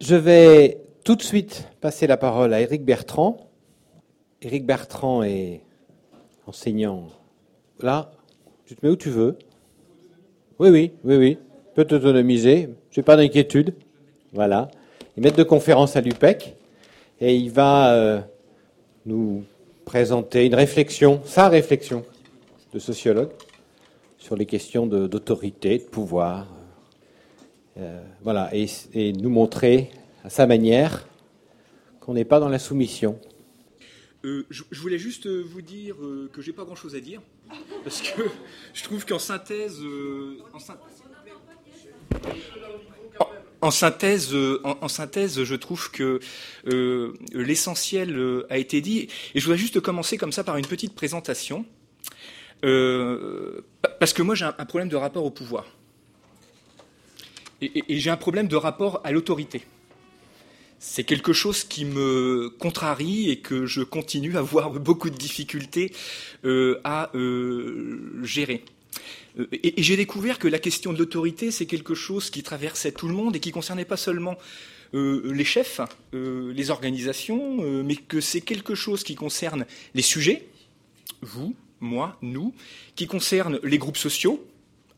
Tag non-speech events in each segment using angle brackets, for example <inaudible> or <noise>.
Je vais tout de suite passer la parole à Éric Bertrand. Éric Bertrand est enseignant. Là, tu te mets où tu veux. Oui, oui, oui, oui. Peut t'autonomiser. Je n'ai pas d'inquiétude. Voilà. Il est maître de conférence à l'UPEC et il va euh, nous présenter une réflexion, sa réflexion de sociologue sur les questions d'autorité, de, pouvoir. Euh, voilà, et, nous montrer à sa manière qu'on n'est pas dans la soumission. Euh, je, voulais juste euh, vous dire euh, que j'ai pas grand-chose à dire, parce que <laughs> je trouve qu'en synthèse, en, synthèse, en, synthèse, je trouve que l'essentiel a été dit. Et je voudrais juste commencer comme ça par une petite présentation, parce que moi j'ai un, problème de rapport au pouvoir, et j'ai un problème de rapport à l'autorité c'est quelque chose qui me contrarie et que je continue à avoir <laughs> beaucoup de difficultés euh, à euh, gérer. Euh, et, j'ai découvert que la question de l'autorité, c'est quelque chose qui traversait tout le monde et qui concernait pas seulement les chefs, les organisations, mais que c'est quelque chose qui concerne les sujets, vous, moi, nous, qui concerne les groupes sociaux,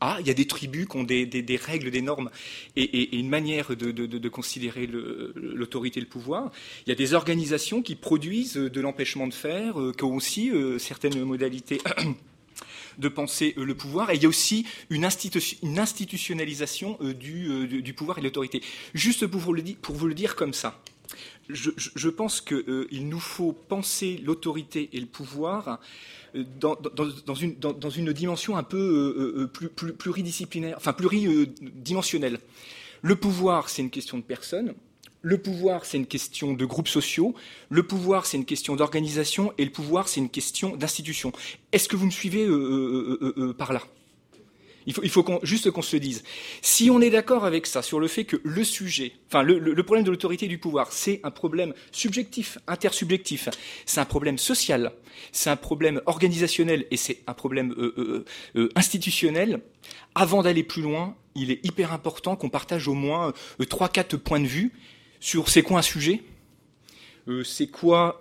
ah, il y a des tribus qui ont des, règles, des normes et, une manière de, considérer l'autorité et le pouvoir. Il y a des organisations qui produisent de l'empêchement de faire, euh, qui ont aussi euh, certaines modalités <coughs> de penser euh, le pouvoir. Et il y a aussi une, institutionnalisation du, pouvoir et de l'autorité. Juste pour vous, le dire, comme ça. Je, pense qu'il nous faut penser l'autorité et le pouvoir dans, une, dans, une, dimension un peu euh, euh, plus, pluridisciplinaire, enfin pluridimensionnelle. Le pouvoir, c'est une question de personnes. Le pouvoir, c'est une question de groupes sociaux. Le pouvoir, c'est une question d'organisation. Et le pouvoir, c'est une question d'institution. Est-ce que vous me suivez euh, par là? Il faut, juste qu'on se dise. Si on est d'accord avec ça, sur le fait que le sujet, enfin le, problème de l'autorité et du pouvoir, c'est un problème subjectif, intersubjectif, c'est un problème social, c'est un problème organisationnel et c'est un problème euh, euh, euh, institutionnel, avant d'aller plus loin, il est hyper important qu'on partage au moins trois, quatre points de vue sur c'est quoi un sujet, c'est quoi,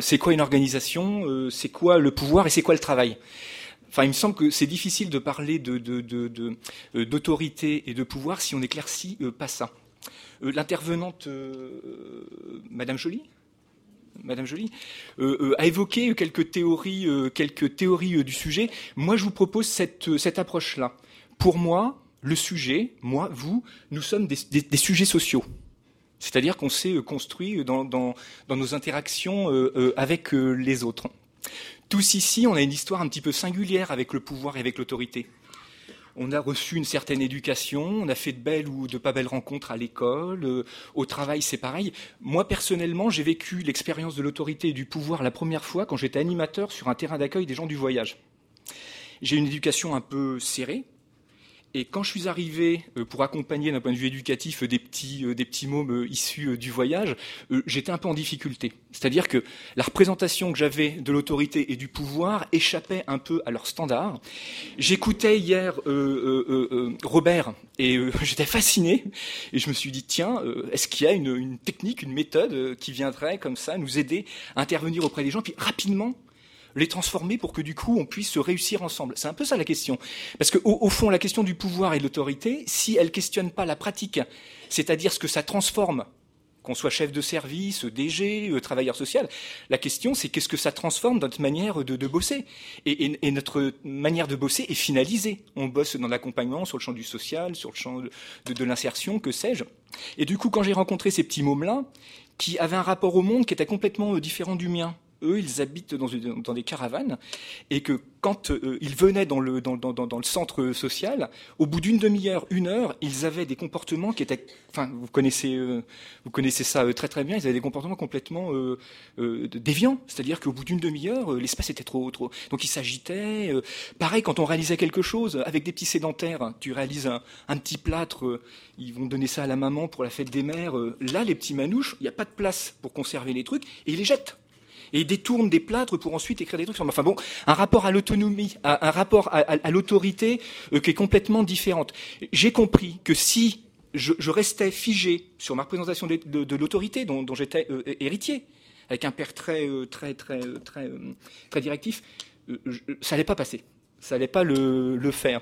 c'est quoi une organisation, c'est quoi le pouvoir et c'est quoi le travail. Enfin, il me semble que c'est difficile de parler euh, d'autorité et de pouvoir si on n'éclaircit euh, pas ça. Euh, l'intervenante, Madame Joly, Madame Joly, a évoqué quelques théories, quelques théories du sujet. Moi, je vous propose cette, approche-là. Pour moi, le sujet, moi, vous, nous sommes des, sujets sociaux. C'est-à-dire qu'on s'est construit dans, nos interactions avec les autres. Tous ici, on a une histoire un petit peu singulière avec le pouvoir et avec l'autorité. On a reçu une certaine éducation, on a fait de belles ou de pas belles rencontres à l'école, euh, au travail c'est pareil. Moi personnellement, j'ai vécu l'expérience de l'autorité et du pouvoir la première fois quand j'étais animateur sur un terrain d'accueil des gens du voyage. J'ai une éducation un peu serrée, et quand je suis arrivé euh, pour accompagner d'un point de vue éducatif des petits, euh, des petits mômes euh, issus du voyage, j'étais un peu en difficulté. C'est-à-dire que la représentation que j'avais de l'autorité et du pouvoir échappait un peu à leurs standards. J'écoutais hier Robert et <laughs> j'étais fasciné et je me suis dit tiens, est-ce qu'il y a une, une technique, une méthode qui viendrait comme ça nous aider à intervenir auprès des gens? Puis rapidement les transformer pour que du coup on puisse se réussir ensemble C'est un peu ça la question. Parce qu'au au fond, la question du pouvoir et de l'autorité, si elle questionne pas la pratique, c'est-à-dire ce que ça transforme, qu'on soit chef de service, DG, euh, travailleur social, la question c'est qu'est-ce que ça transforme dans notre manière de, bosser et, notre manière de bosser est finalisée. On bosse dans l'accompagnement, sur le champ du social, sur le champ de, de l'insertion, que sais-je. Et du coup, quand j'ai rencontré ces petits mômes-là, qui avaient un rapport au monde qui était complètement euh, différent du mien, eux, ils habitent dans, des caravanes, et que quand euh, ils venaient dans, le centre social, au bout d'une demi-heure, une heure, ils avaient des comportements qui étaient, enfin, vous connaissez, euh, vous connaissez ça euh, très très bien, ils avaient des comportements complètement déviants, c'est-à-dire qu'au bout d'une demi-heure, l'espace était trop, trop, donc ils s'agitaient. pareil, quand on réalisait quelque chose avec des petits sédentaires, tu réalises un, un petit plâtre, ils vont donner ça à la maman pour la fête des mères. là, les petits manouches, il n'y a pas de place pour conserver les trucs, et ils les jettent et détourne des plâtres pour ensuite écrire des trucs sur. Enfin bon, un rapport à l'autonomie, un rapport à, l'autorité euh, qui est complètement différente. J'ai compris que si je, restais figé sur ma représentation de, l'autorité dont, j'étais héritier, avec un père très, très, très, très, très directif. ça n'allait pas passer ça n'allait pas le, faire.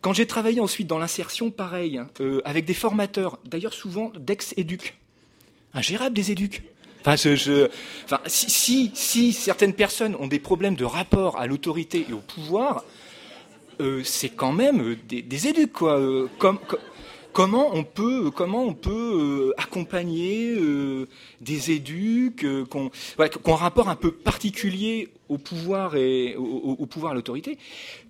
Quand j'ai travaillé ensuite dans l'insertion, pareil, hein, euh, avec des formateurs, d'ailleurs souvent d'ex-éducs, ingérables des éducs. Si, certaines personnes ont des problèmes de rapport à l'autorité et au pouvoir, euh, c'est quand même des, des éducs, quoi. Euh, comme, comment on peut, accompagner des éducs qui ont, un rapport un peu particulier au pouvoir et au, pouvoir à l'autorité?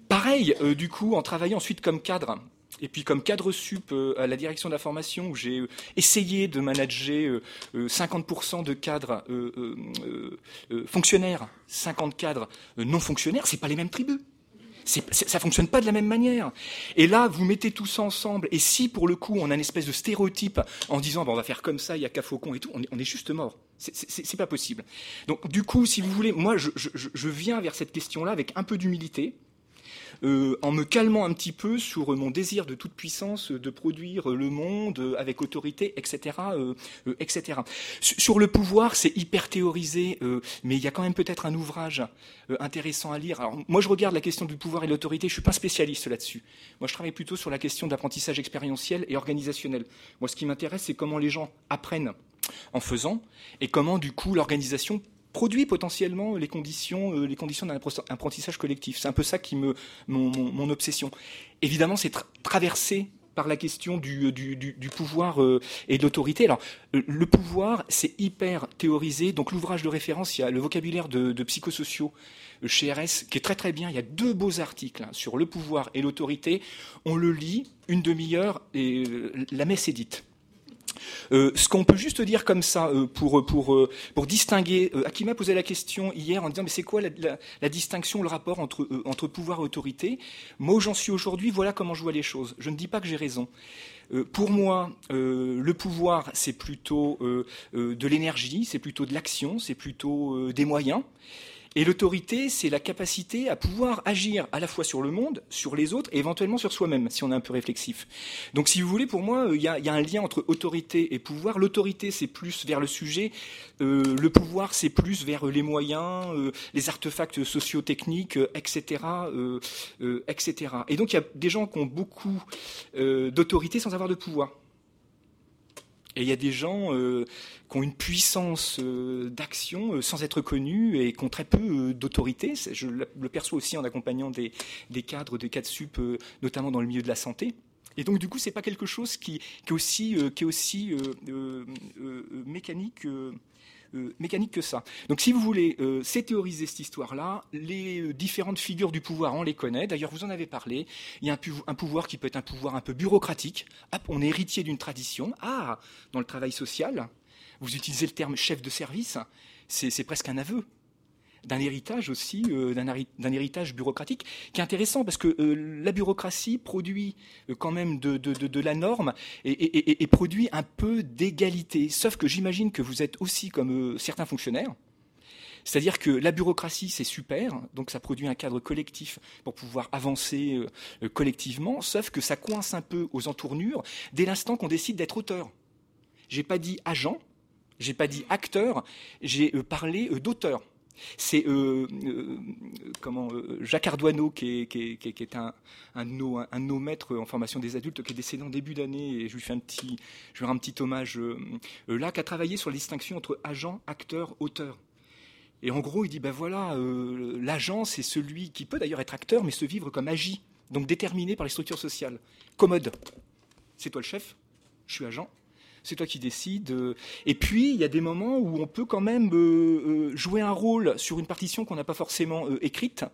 Pareil, euh, du coup, en travaillant ensuite comme cadre, et puis comme cadre sup euh, à la direction de la formation, où j'ai euh, essayé de manager 50% de cadres fonctionnaires, 50 cadres non fonctionnaires, c'est pas les mêmes tribus. ça fonctionne pas de la même manière. Et là, vous mettez tout ça ensemble. Et si pour le coup, on a une espèce de stéréotype en disant, bon, on va faire comme ça, il y a qu'à faucon et tout, on est, on est juste mort. C'est pas possible. Donc, du coup, si vous voulez, moi, je, je viens vers cette question-là avec un peu d'humilité euh, en me calmant un petit peu sur mon désir de toute puissance de produire le monde avec autorité, etc., euh, euh, etc. Sur le pouvoir, c'est hyper théorisé, mais il y a quand même peut-être un ouvrage intéressant à lire. Alors, moi, je regarde la question du pouvoir et de l'autorité. Je suis pas spécialiste là-dessus. Moi, je travaille plutôt sur la question d'apprentissage expérientiel et organisationnel. Moi, ce qui m'intéresse, c'est comment les gens apprennent en faisant et comment, du coup, l'organisation produit potentiellement les conditions, euh, les conditions d'un apprentissage collectif. C'est un peu ça qui me, mon, obsession. Évidemment, c'est traversé par la question du, du, pouvoir euh, et de l'autorité. Alors, le pouvoir, c'est hyper théorisé. Donc, l'ouvrage de référence, il y a le vocabulaire de, psychosociaux euh, chez RS, qui est très très bien. Il y a deux beaux articles hein, sur le pouvoir et l'autorité. On le lit une demi-heure et la messe est dite. Euh, ce qu'on peut juste dire comme ça euh, pour pour euh, pour distinguer, Akima posait la question hier en disant mais c'est quoi la, distinction, le rapport entre entre pouvoir et autorité? Moi où j'en suis aujourd'hui, voilà comment je vois les choses. Je ne dis pas que j'ai raison. pour moi, le pouvoir, c'est plutôt de l'énergie, c'est plutôt de l'action, c'est plutôt des moyens. Et l'autorité, c'est la capacité à pouvoir agir à la fois sur le monde, sur les autres et éventuellement sur soi-même, si on est un peu réflexif. Donc si vous voulez, pour moi, il y, a, un lien entre autorité et pouvoir. L'autorité, c'est plus vers le sujet, euh, le pouvoir, c'est plus vers les moyens, euh, les artefacts socio-techniques, etc., euh, etc. Et donc il y a des gens qui ont beaucoup d'autorité sans avoir de pouvoir. Et il y a des gens euh, qui ont une puissance euh, d'action euh, sans être connus et qui ont très peu d'autorité. Je le perçois aussi en accompagnant des, cadres, des cadres sup, notamment dans le milieu de la santé. Et donc, du coup, c'est pas quelque chose qui, est aussi, mécanique mécanique que ça. Donc si vous voulez, euh, c'est théoriser cette histoire-là. Les euh, différentes figures du pouvoir, on les connaît. D'ailleurs, vous en avez parlé. Il y a un, un, pouvoir qui peut être un pouvoir un peu bureaucratique. on est héritier d'une tradition. Ah, dans le travail social, vous utilisez le terme chef de service. C'est presque un aveu d'un héritage aussi, euh, d'un héritage bureaucratique, qui est intéressant parce que euh, la bureaucratie produit euh, quand même de, la norme et, produit un peu d'égalité. Sauf que j'imagine que vous êtes aussi comme certains fonctionnaires. C'est-à-dire que la bureaucratie, c'est super, donc ça produit un cadre collectif pour pouvoir avancer collectivement, sauf que ça coince un peu aux entournures dès l'instant qu'on décide d'être auteur. J'ai pas dit agent, j'ai pas dit acteur, j'ai parlé d'auteur. C'est euh, euh, comment euh, Jacques Ardoineau, qui est, un, un, de nos, maîtres en formation des adultes, qui est décédé en début d'année, et je lui fais un petit, je lui un petit hommage là, qui a travaillé sur la distinction entre agent, acteur, auteur. Et en gros, il dit ben voilà, l'agent, c'est celui qui peut d'ailleurs être acteur, mais se vivre comme agi, donc déterminé par les structures sociales. Commode. C'est toi le chef, je suis agent, c'est toi qui décides. Euh. Et puis, il y a des moments où on peut quand même euh, euh, jouer un rôle sur une partition qu'on n'a pas forcément écrite,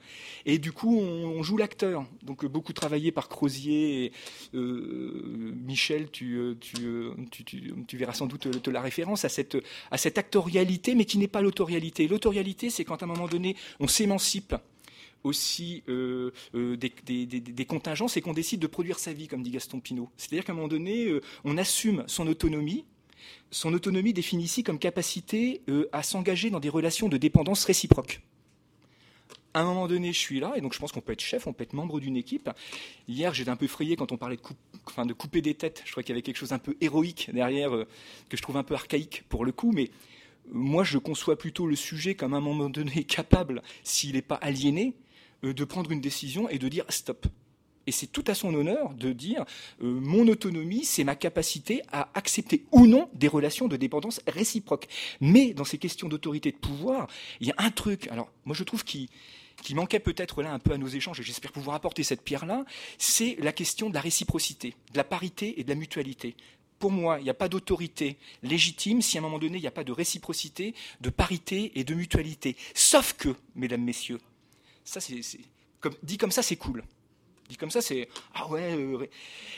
et du coup, on, joue l'acteur. Donc, beaucoup travaillé par Crozier. Michel, tu, tu, verras sans doute la référence à cette, à cette actorialité, mais qui n'est pas l'autorialité. L'autorialité, c'est quand à un moment donné, on s'émancipe aussi euh, euh, des, contingences et qu'on décide de produire sa vie, comme dit Gaston Pinault. C'est-à-dire qu'à un moment donné, euh, on assume son autonomie. Son autonomie définit ici comme capacité à s'engager dans des relations de dépendance réciproque. à un moment donné, je suis là, et donc je pense qu'on peut être chef, on peut être membre d'une équipe. Hier, j'étais un peu frayé quand on parlait de, couper des têtes. Je crois qu'il y avait quelque chose d'un peu héroïque derrière, que je trouve un peu archaïque pour le coup, mais moi, je conçois plutôt le sujet comme à un moment donné <laughs> capable, s'il n'est pas aliéné, de prendre une décision et de dire stop. Et c'est tout à son honneur de dire euh, mon autonomie, c'est ma capacité à accepter ou non des relations de dépendance réciproques. Mais dans ces questions d'autorité de pouvoir, il y a un truc. Alors, moi, je trouve qui qui manquait peut-être là un peu à nos échanges, et j'espère pouvoir apporter cette pierre-là, c'est la question de la réciprocité, de la parité et de la mutualité. Pour moi, il n'y a pas d'autorité légitime si à un moment donné, il n'y a pas de réciprocité, de parité et de mutualité. Sauf que, mesdames, messieurs, ça c'est, dit comme ça, c'est cool. Dit comme ça, c'est ah ouais. Euh,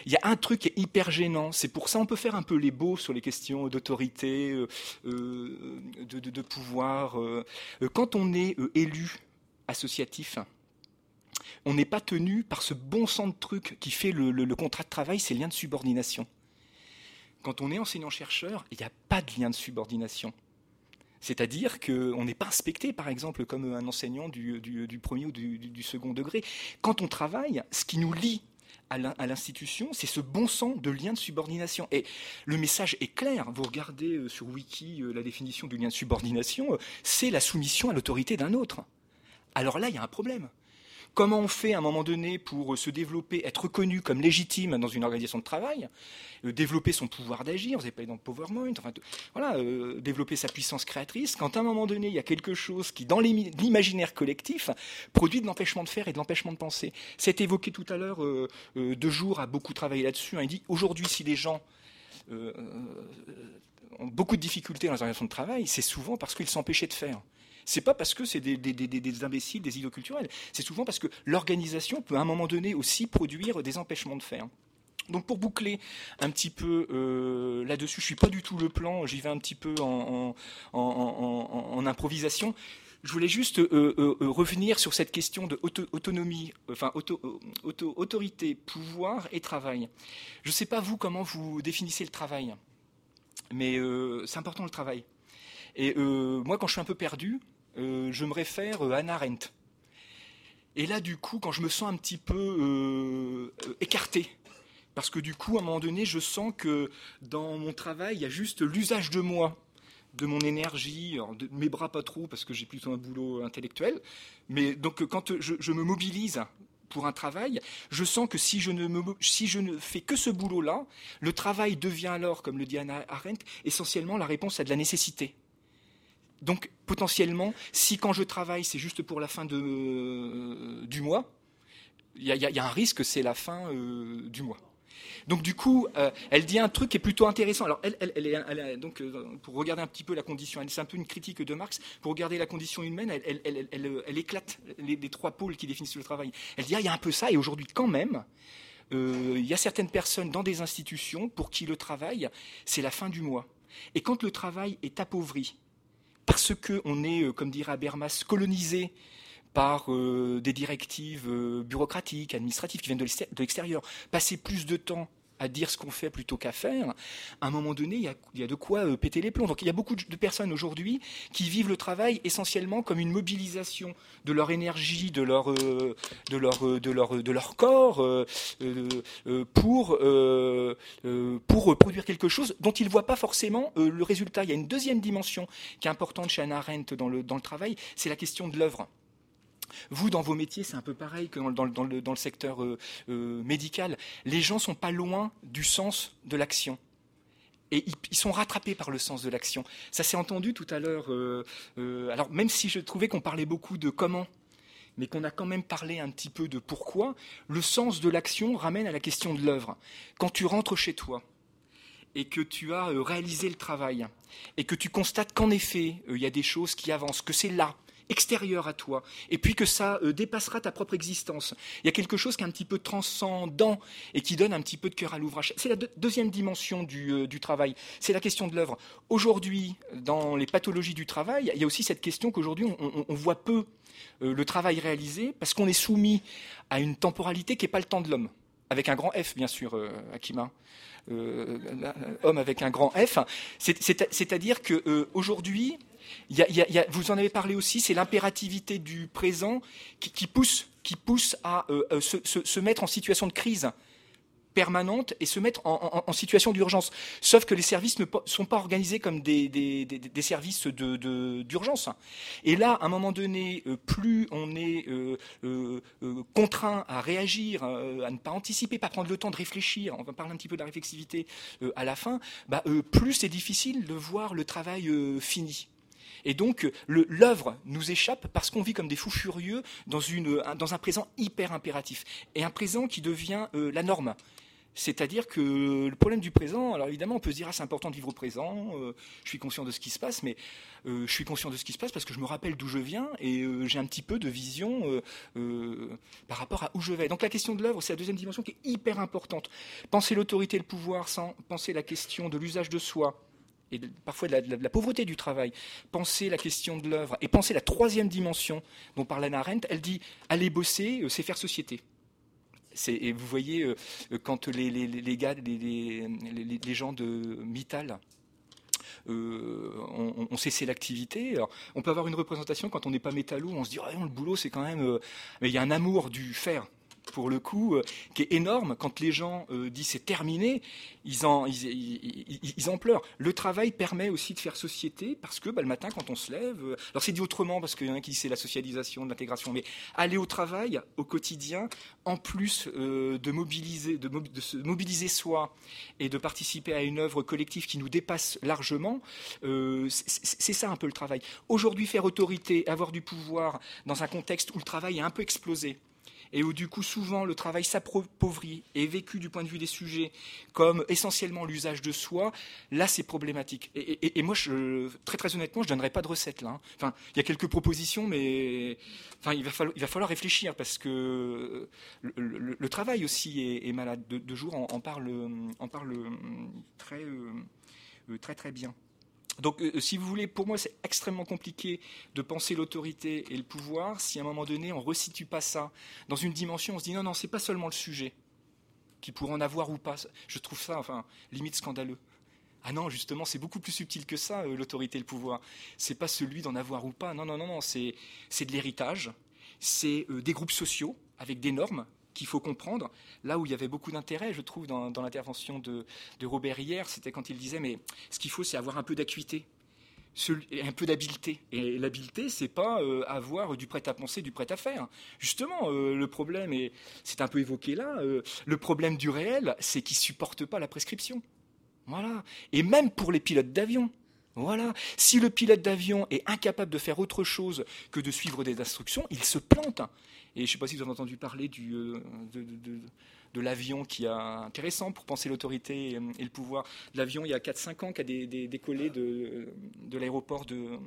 il y a un truc qui est hyper gênant. C'est pour ça on peut faire un peu les beaux sur les questions d'autorité, euh, euh, de, pouvoir. quand on est élu associatif, on n'est pas tenu par ce bon sens de truc qui fait le, contrat de travail, c'est le lien de subordination. Quand on est enseignant-chercheur, il n'y a pas de lien de subordination. C'est-à-dire qu'on n'est pas inspecté, par exemple, comme un enseignant du, premier ou du, second degré. Quand on travaille, ce qui nous lie à l'institution, c'est ce bon sens de lien de subordination. Et le message est clair. Vous regardez euh, sur Wiki euh, la définition du lien de subordination, euh, c'est la soumission à l'autorité d'un autre. Alors là, il y a un problème. Comment on fait à un moment donné pour se développer, être reconnu comme légitime dans une organisation de travail, euh, développer son pouvoir d'agir, vous avez parlé dans PowerPoint, enfin, voilà, euh, développer sa puissance créatrice, quand à un moment donné il y a quelque chose qui, dans l'imaginaire collectif, produit de l'empêchement de faire et de l'empêchement de penser. C'est évoqué tout à l'heure, euh, De Jour a beaucoup travaillé là-dessus, hein. il dit aujourd'hui si les gens ont beaucoup de difficultés dans les organisations de travail, c'est souvent parce qu'ils s'empêchaient de faire c'est pas parce que c'est des, imbéciles, des idiots culturels. C'est souvent parce que l'organisation peut à un moment donné aussi produire des empêchements de faire. Donc pour boucler un petit peu euh, là-dessus, je suis pas du tout le plan, j'y vais un petit peu en, improvisation. Je voulais juste euh, euh, revenir sur cette question de autonomie, enfin autorité, pouvoir et travail. Je ne sais pas vous comment vous définissez le travail, mais c'est important le travail. Et moi, quand je suis un peu perdu, euh, je me réfère à Anna Arendt. Et là, du coup, quand je me sens un petit peu euh, écarté, parce que du coup, à un moment donné, je sens que dans mon travail, il y a juste l'usage de moi, de mon énergie, de mes bras pas trop, parce que j'ai plutôt un boulot intellectuel. Mais donc, quand je, me mobilise pour un travail, je sens que si je ne, si je ne fais que ce boulot-là, le travail devient alors, comme le dit Anna Arendt, essentiellement la réponse à de la nécessité. Donc potentiellement, si quand je travaille, c'est juste pour la fin euh, du mois, il y, a un risque, c'est la fin euh, du mois. Donc du coup, euh, elle dit un truc qui est plutôt intéressant. Alors elle, est, donc pour regarder un petit peu la condition, c'est un peu une critique de Marx. Pour regarder la condition humaine, elle, éclate les, trois pôles qui définissent le travail. Elle dit ah, il y a un peu ça, et aujourd'hui quand même, il y a certaines personnes dans des institutions pour qui le travail c'est la fin du mois. Et quand le travail est appauvri, parce qu'on est, euh, comme dirait Habermas, colonisé par euh, des directives euh, bureaucratiques, administratives qui viennent de l'extérieur, passer plus de temps à dire ce qu'on fait plutôt qu'à faire, à un moment donné, il y a, de quoi euh, péter les plombs. Donc il y a beaucoup de personnes aujourd'hui qui vivent le travail essentiellement comme une mobilisation de leur énergie, de leur, euh, de leur, euh, de leur, de leur corps pour, pour produire quelque chose dont ils ne voient pas forcément le résultat. Il y a une deuxième dimension qui est importante chez Anna Arendt dans le, dans le travail, c'est la question de l'œuvre. Vous, dans vos métiers, c'est un peu pareil que dans, le, secteur euh, euh, médical. Les gens sont pas loin du sens de l'action. Et ils, sont rattrapés par le sens de l'action. Ça s'est entendu tout à l'heure. Euh, alors, même si je trouvais qu'on parlait beaucoup de comment, mais qu'on a quand même parlé un petit peu de pourquoi, le sens de l'action ramène à la question de l'œuvre. Quand tu rentres chez toi, et que tu as réalisé le travail, et que tu constates qu'en effet, il y a des choses qui avancent, que c'est là, extérieur à toi, et puis que ça euh, dépassera ta propre existence. Il y a quelque chose qui est un petit peu transcendant et qui donne un petit peu de cœur à l'ouvrage. C'est la deuxième dimension du, euh, travail, c'est la question de l'œuvre. Aujourd'hui, dans les pathologies du travail, il y a aussi cette question qu'aujourd'hui, on, voit peu euh, le travail réalisé parce qu'on est soumis à une temporalité qui n'est pas le temps de l'homme. Avec un grand F, bien sûr, Akima. homme avec un grand F. C'est-à-dire qu'aujourd'hui, vous en avez parlé aussi, c'est l'impérativité du présent qui, pousse, qui pousse à se, mettre en situation de crise permanente et se mettre en, situation d'urgence. Sauf que les services ne sont pas organisés comme des, services d'urgence. et là, à un moment donné, euh, plus on est euh, euh, contraint à réagir, à ne pas anticiper, pas prendre le temps de réfléchir, on va parler un petit peu de la réflexivité à la fin, bah, plus c'est difficile de voir le travail fini. Et donc, l'œuvre nous échappe parce qu'on vit comme des fous furieux dans, un présent hyper impératif. Et un présent qui devient la norme. C'est-à-dire que le problème du présent, alors évidemment, on peut se dire, ah, c'est important de vivre au présent, euh, je suis conscient de ce qui se passe, mais euh, je suis conscient de ce qui se passe parce que je me rappelle d'où je viens et euh, j'ai un petit peu de vision par rapport à où je vais. Donc la question de l'œuvre, c'est la deuxième dimension qui est hyper importante. Penser l'autorité et le pouvoir sans penser la question de l'usage de soi, et parfois de la, pauvreté du travail, penser la question de l'œuvre et penser la troisième dimension dont parle Anna Arendt, elle dit aller bosser, c'est faire société et vous voyez, euh, quand les, les, les, gens de Mittal euh, ont, cessé l'activité. On peut avoir une représentation quand on n'est pas métallo, on se dit, le boulot, c'est quand même. Euh, mais il y a un amour du fer pour le coup, euh, qui est énorme. Quand les gens euh, disent c'est terminé, ils en, pleurent. Le travail permet aussi de faire société parce que bah, le matin, quand on se lève, euh, alors c'est dit autrement parce qu'il y en a qui c'est la socialisation, l'intégration, mais aller au travail au quotidien, en plus de mobiliser, se mobiliser soi et de participer à une œuvre collective qui nous dépasse largement, c'est ça un peu le travail. Aujourd'hui, faire autorité, avoir du pouvoir dans un contexte où le travail est un peu explosé et où du coup souvent le travail s'appauvrit et est vécu du point de vue des sujets comme essentiellement l'usage de soi, là c'est problématique. Et, moi, je, très très honnêtement, je ne donnerai pas de recette là. Hein. Enfin, il y a quelques propositions, mais il, va falloir, réfléchir parce que le, travail aussi est, malade. De, jour, on, parle, on parle très, euh, très très bien. Donc, euh, si vous voulez, pour moi, c'est extrêmement compliqué de penser l'autorité et le pouvoir si à un moment donné, on ne resitue pas ça dans une dimension, on se dit non, non, c'est pas seulement le sujet qui pourrait en avoir ou pas. Je trouve ça, enfin, limite scandaleux. Ah non, justement, c'est beaucoup plus subtil que ça, euh, l'autorité et le pouvoir. C'est pas celui d'en avoir ou pas. Non, non, non, non, c'est de l'héritage. C'est euh, des groupes sociaux avec des normes qu'il faut comprendre. Là où il y avait beaucoup d'intérêt, je trouve, dans, l'intervention de, Robert hier, c'était quand il disait, mais ce qu'il faut, c'est avoir un peu d'acuité, un peu d'habileté. Et l'habileté, c'est pas euh, avoir du prêt-à-penser, du prêt-à-faire. Justement, euh, le problème, et c'est un peu évoqué là, euh, le problème du réel, c'est qu'ils supportent pas la prescription. Voilà. Et même pour les pilotes d'avion. Voilà. Si le pilote d'avion est incapable de faire autre chose que de suivre des instructions, il se plante. Et je ne sais pas si vous avez entendu parler euh, de, l'avion qui est intéressant pour penser l'autorité et, le pouvoir. L'avion, il y a 4-5 ans, qui a décollé de, de l'aéroport de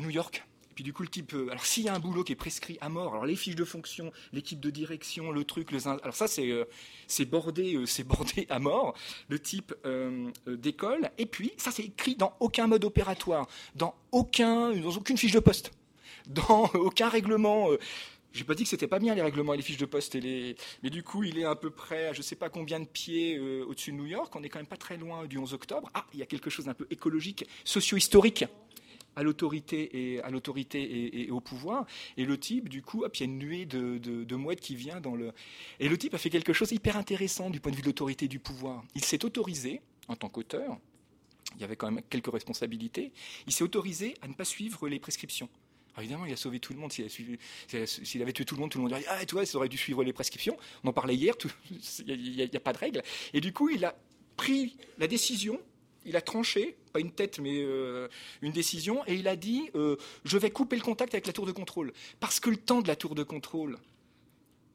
New York. Puis du coup, le type. Euh, alors, s'il y a un boulot qui est prescrit à mort, alors les fiches de fonction, l'équipe de direction, le truc, le. Alors, ça, c'est euh, bordé, c'est bordé à mort. Le type décolle. Et puis, ça, c'est écrit dans aucun mode opératoire, dans, aucun, dans aucune fiche de poste, dans <laughs> aucun règlement. J'ai pas dit que c'était pas bien les règlements et les fiches de poste et les, mais du coup il est à peu près à je sais pas combien de pieds euh, au-dessus de New York. On est quand même pas très loin du 11 octobre. Ah, il y a quelque chose d'un peu écologique, socio-historique à l'autorité et à l'autorité et, au pouvoir. Et le type, du coup, hop, il y a une nuée de, de, mouettes qui vient dans le. Et le type a fait quelque chose hyper intéressant du point de vue de l'autorité et du pouvoir. Il s'est autorisé en tant qu'auteur. Il y avait quand même quelques responsabilités. Il s'est autorisé à ne pas suivre les prescriptions évidemment, il a sauvé tout le monde. S'il avait tué tout le monde, tout le monde dirait Ah, toi, ça aurait dû suivre les prescriptions. On en parlait hier, <laughs> il n'y a, pas de règle. Et du coup, il a pris la décision, il a tranché, pas une tête, mais euh, une décision, et il a dit euh, Je vais couper le contact avec la tour de contrôle. Parce que le temps de la tour de contrôle,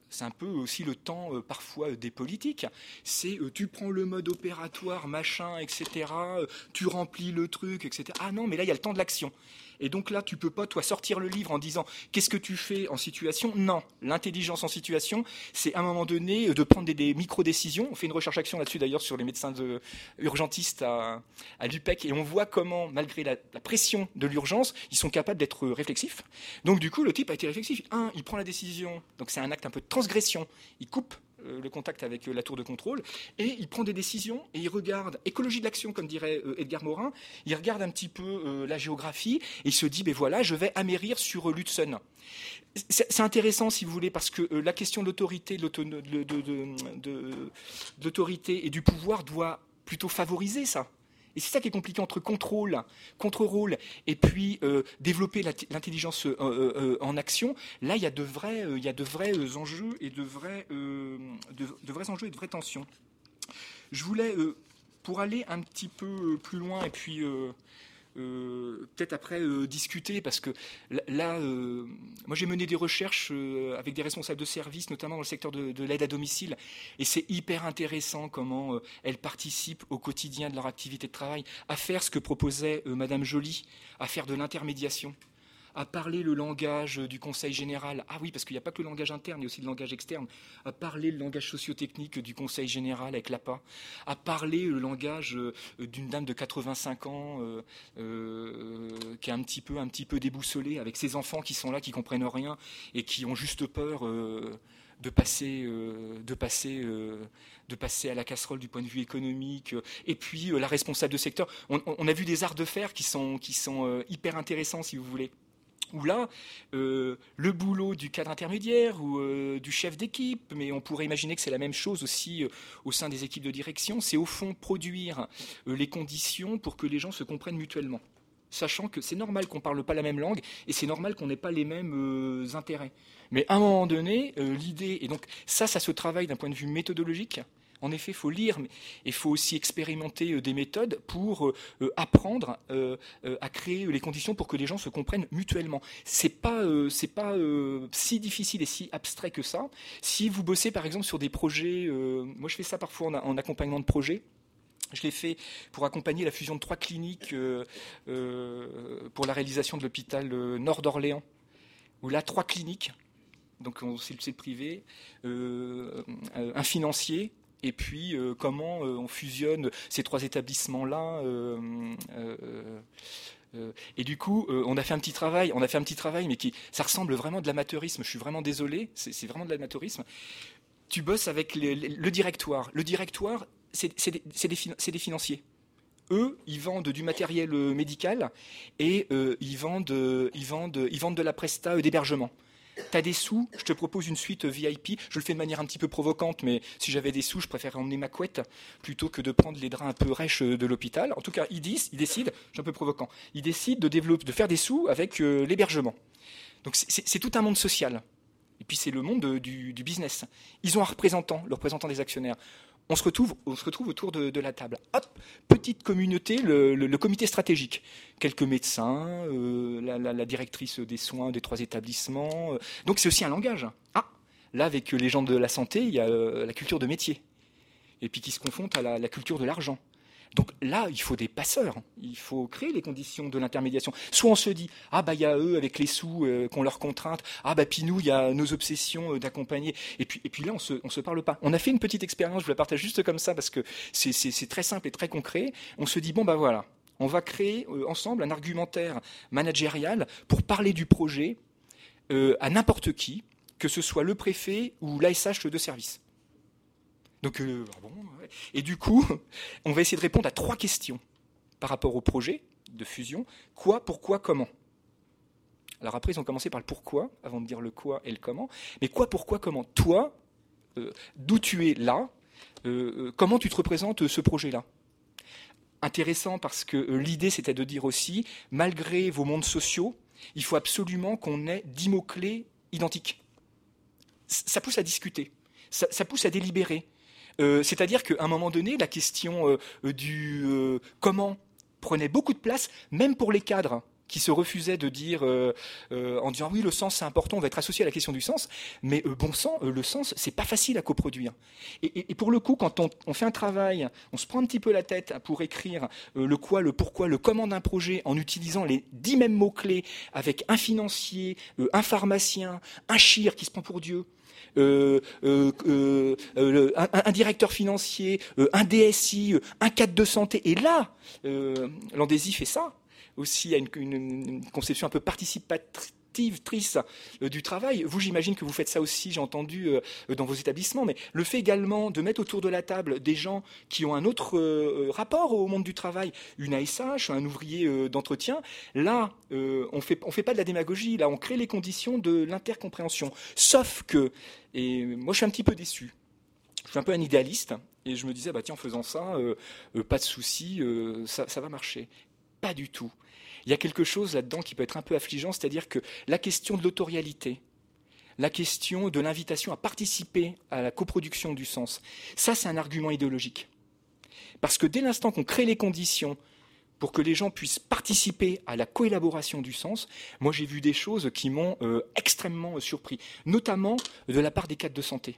c'est un peu aussi le temps euh, parfois des politiques. C'est tu prends le mode opératoire, machin, etc. tu remplis le truc, etc. Ah non, mais là il y a le temps de l'action. Et donc là, tu peux pas, toi, sortir le livre en disant qu'est-ce que tu fais en situation? Non, l'intelligence en situation, c'est à un moment donné de prendre des, micro-décisions. On fait une recherche-action là-dessus d'ailleurs sur les médecins de, urgentistes à, l'UPEC et on voit comment, malgré la, pression de l'urgence, ils sont capables d'être réflexifs. Donc du coup, le type a été réflexif. Un, il prend la décision, donc c'est un acte un peu de transgression. Il coupe le contact avec la tour de contrôle, et il prend des décisions, et il regarde, écologie de l'action, comme dirait Edgar Morin, il regarde un petit peu la géographie, et il se dit, ben voilà, je vais amérir sur Lutzen. C'est intéressant, si vous voulez, parce que la question de l'autorité, de l'autorité et du pouvoir doit plutôt favoriser ça. Et c'est ça qui est compliqué entre contrôle, contre-rôle, et puis euh, développer l'intelligence euh, euh, en action. Là, il y a de vrais, il y a de vrais enjeux et de vrais, de, vrais enjeux et de vraies tensions. Je voulais, pour aller un petit peu plus loin et puis euh, peut-être après euh, discuter, parce que là, euh, moi j'ai mené des recherches avec des responsables de services, notamment dans le secteur de, de l'aide à domicile, et c'est hyper intéressant comment elles participent au quotidien de leur activité de travail, à faire ce que proposait Madame Joly, à faire de l'intermédiation à parler le langage du Conseil général. Ah oui, parce qu'il n'y a pas que le langage interne, il y a aussi le langage externe. À parler le langage sociotechnique du Conseil général avec l'APA. À parler le langage euh, d'une dame de 85 ans euh, euh, qui est un petit peu, un petit peu déboussolée, avec ses enfants qui sont là, qui comprennent rien et qui ont juste peur. de passer, à la casserole du point de vue économique, et puis la responsable de secteur. On, a vu des arts de fer qui sont, qui sont hyper intéressants, si vous voulez où là, euh, le boulot du cadre intermédiaire ou euh, du chef d'équipe, mais on pourrait imaginer que c'est la même chose aussi euh, au sein des équipes de direction, c'est au fond produire les conditions pour que les gens se comprennent mutuellement. Sachant que c'est normal qu'on ne parle pas la même langue et c'est normal qu'on n'ait pas les mêmes intérêts. Mais à un moment donné, l'idée, et donc ça, ça se travaille d'un point de vue méthodologique, en effet, il faut lire, mais il faut aussi expérimenter euh, des méthodes pour euh, euh, apprendre à créer les conditions pour que les gens se comprennent mutuellement. C'est pas pas si difficile et si abstrait que ça. Si vous bossez par exemple sur des projets, moi je fais ça parfois en, accompagnement de projets. Je l'ai fait pour accompagner la fusion de trois cliniques pour la réalisation de l'hôpital Nord d'Orléans, où là, trois cliniques, donc c'est le privé, un financier, et puis euh, comment euh, on fusionne ces trois établissements-là. Euh, et du coup, on a fait un petit travail, on a fait un petit travail, mais qui, ça ressemble vraiment de l'amateurisme. Je suis vraiment désolé, c'est vraiment de l'amateurisme. Tu bosses avec le directoire. Le directoire, c'est des, des, financiers eux, ils vendent du matériel médical et ils, vendent, ils, vendent, ils vendent de la presta d'hébergement. T'as des sous, je te propose une suite VIP. Je le fais de manière un petit peu provocante, mais si j'avais des sous, je préférerais emmener ma couette plutôt que de prendre les draps un peu rêches de l'hôpital. En tout cas, ils disent, ils décident, je suis un peu provocant, ils décident de, développer, de faire des sous avec euh, l'hébergement. Donc c'est tout un monde social. Et puis c'est le monde du, du, business. Ils ont un représentant, le représentant des actionnaires on se retrouve, autour de, la table. Hop, petite communauté, le, comité stratégique. Quelques médecins, euh, la, directrice des soins des trois établissements. Euh. Donc c'est aussi un langage. Ah, là avec les gens de la santé, il y a euh, la culture de métier. Et puis qui se confronte à la culture de l'argent. Donc là, il faut des passeurs. Il faut créer les conditions de l'intermédiation. Soit on se dit, ah bah il y a eux avec les sous euh, qu'on leur contrainte. Ah bah puis nous, il y a nos obsessions euh, d'accompagner. Et puis, et puis là, on se, on se parle pas. On a fait une petite expérience, je vous la partage juste comme ça parce que c'est très simple et très concret. On se dit, bon bah voilà, on va créer euh, ensemble un argumentaire managérial pour parler du projet à n'importe qui, que ce soit le préfet ou l'ASH de service. Donc, ah Et du coup, <laughs> on va essayer de répondre à trois questions par rapport au projet de fusion. Quoi, pourquoi, comment? Alors après, ils ont commencé par le pourquoi, avant de dire le quoi et le comment. Mais quoi, pourquoi, comment? Toi, euh, d'où tu es là, euh, comment tu te représentes ce projet-là? Intéressant parce que l'idée, c'était de dire aussi, malgré vos mondes sociaux, il faut absolument qu'on ait dix mots-clés identiques. Ça pousse à discuter, ça pousse à délibérer, euh, c'est-à-dire qu'à un moment donné, la question euh, du euh, comment prenait beaucoup de place, même pour les cadres qui se refusaient de dire en disant oui le sens c'est important on va être associé à la question du sens mais bon sang le sens c'est pas facile à coproduire. Et, pour le coup quand on, fait un travail on se prend un petit peu la tête pour écrire le quoi le pourquoi le comment d'un projet en utilisant les dix mêmes mots clés avec un financier un pharmacien un chir qui se prend pour Dieu euh, euh, euh, un, directeur financier, un DSI, un cadre de santé. Et là, euh, fait ça aussi, y a une, conception un peu institutrice du travail. Vous, j'imagine que vous faites ça aussi, j'ai entendu dans vos établissements, mais le fait également de mettre autour de la table des gens qui ont un autre rapport au monde du travail, une ASH, un ouvrier d'entretien, là, on fait, on fait pas de la démagogie, là, on crée les conditions de l'intercompréhension. Sauf que, et moi je suis un petit peu déçu, je suis un peu un idéaliste, et je me disais, bah tiens, en faisant ça, euh, euh, pas de souci, euh, ça, va marcher. Pas du tout. Il y a quelque chose là-dedans qui peut être un peu affligeant, c'est-à-dire que la question de l'autorialité, la question de l'invitation à participer à la coproduction du sens, ça c'est un argument idéologique. Parce que dès l'instant qu'on crée les conditions pour que les gens puissent participer à la coélaboration du sens, moi j'ai vu des choses qui m'ont extrêmement surpris, notamment de la part des cadres de santé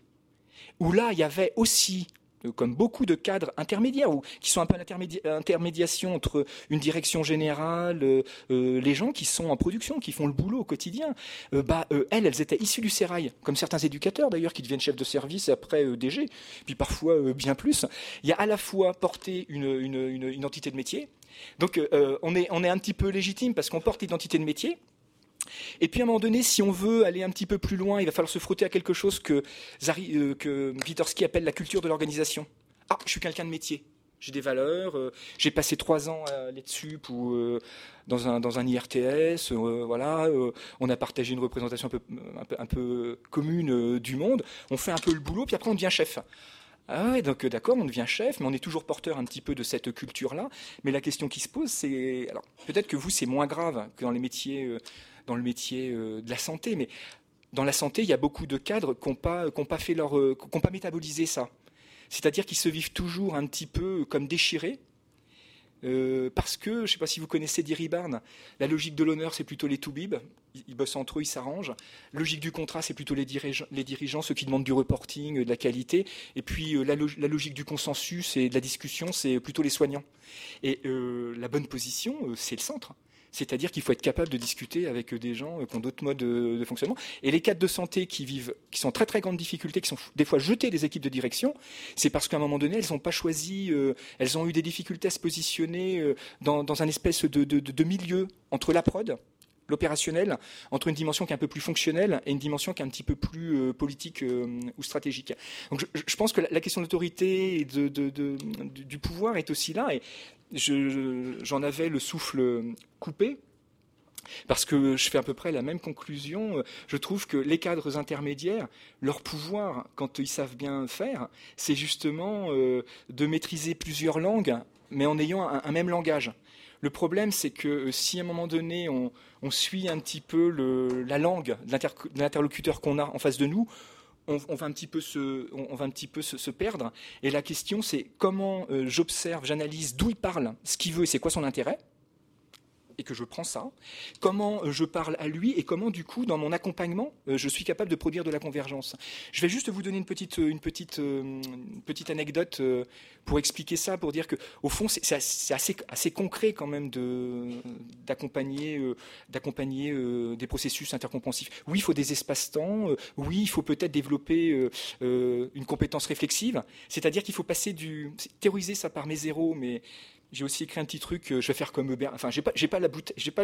où là, il y avait aussi euh, comme beaucoup de cadres intermédiaires, ou qui sont un peu l'intermédiation entre une direction générale, euh, euh, les gens qui sont en production, qui font le boulot au quotidien, bah, elles, elles étaient issues du sérail, comme certains éducateurs d'ailleurs, qui deviennent chefs de service après DG, puis parfois bien plus. Il y a à la fois porté une, une, identité de métier, donc on, est, on est un petit peu légitime parce qu'on porte l'identité de métier, et puis à un moment donné, si on veut aller un petit peu plus loin, il va falloir se frotter à quelque chose que, Zari, euh, que appelle la culture de l'organisation. Ah, je suis quelqu'un de métier. J'ai des valeurs. Euh, j'ai passé trois ans à dessus pour euh, dans un dans un IRTS. voilà, on a partagé une représentation un peu commune du monde. On fait un peu le boulot, puis après on devient chef. Ah ouais, donc d'accord, on devient chef, mais on est toujours porteur un petit peu de cette culture-là. Mais la question qui se pose, c'est alors peut-être que vous c'est moins grave que dans les métiers dans le métier euh, de la santé, mais dans la santé, il y a beaucoup de cadres qui n'ont pas, fait leur, euh, pas métabolisé ça. C'est-à-dire qu'ils se vivent toujours un petit peu comme déchirés, euh, parce que, je ne sais pas si vous connaissez Thierry Barnes, la logique de l'honneur, c'est plutôt les toubibs, ils, ils, bossent entre eux, ils s'arrangent. Logique du contrat, c'est plutôt les dirigeants, ceux qui demandent du reporting, de la qualité. Et puis la, logique du consensus et de la discussion, c'est plutôt les soignants. Et la bonne position, c'est le centre. C'est-à-dire qu'il faut être capable de discuter avec des gens qui ont d'autres modes de, fonctionnement. Et les cadres de santé qui vivent, qui sont en très très grande difficulté, qui sont des fois jetés des équipes de direction, c'est parce qu'à un moment donné, elles n'ont pas choisi, euh, elles ont eu des difficultés à se positionner euh, dans, un espèce de milieu entre la prod, l'opérationnel entre une dimension qui est un peu plus fonctionnelle et une dimension qui est un petit peu plus euh, politique ou stratégique. Donc je, pense que la, question de l'autorité et de, du pouvoir est aussi là. Et j'en avais le souffle coupé. Parce que je fais à peu près la même conclusion. Je trouve que les cadres intermédiaires, leur pouvoir, quand ils savent bien faire, c'est justement euh, de maîtriser plusieurs langues, mais en ayant un, même langage. Le problème, c'est que euh, si à un moment donné, on, suit un petit peu la langue de l'interlocuteur qu'on a en face de nous, on, va un petit peu se, perdre. Et la question, c'est comment euh, j'observe, j'analyse d'où il parle, ce qu'il veut et c'est quoi son intérêt? Et que je prends ça, comment euh, je parle à lui et comment du coup dans mon accompagnement euh, je suis capable de produire de la convergence. Je vais juste vous donner une petite une petite petite anecdote pour expliquer ça, pour dire que au fond c'est assez concret quand même d'accompagner d'accompagner des processus intercompensifs. Oui, il faut des espaces-temps. oui, il faut peut-être développer une compétence réflexive, c'est-à-dire qu'il faut passer du théoriser ça par mes zéros, mais j'ai aussi écrit un petit truc, euh, je vais faire comme Bernard. Enfin, j'ai pas, j'ai pas la j'ai pas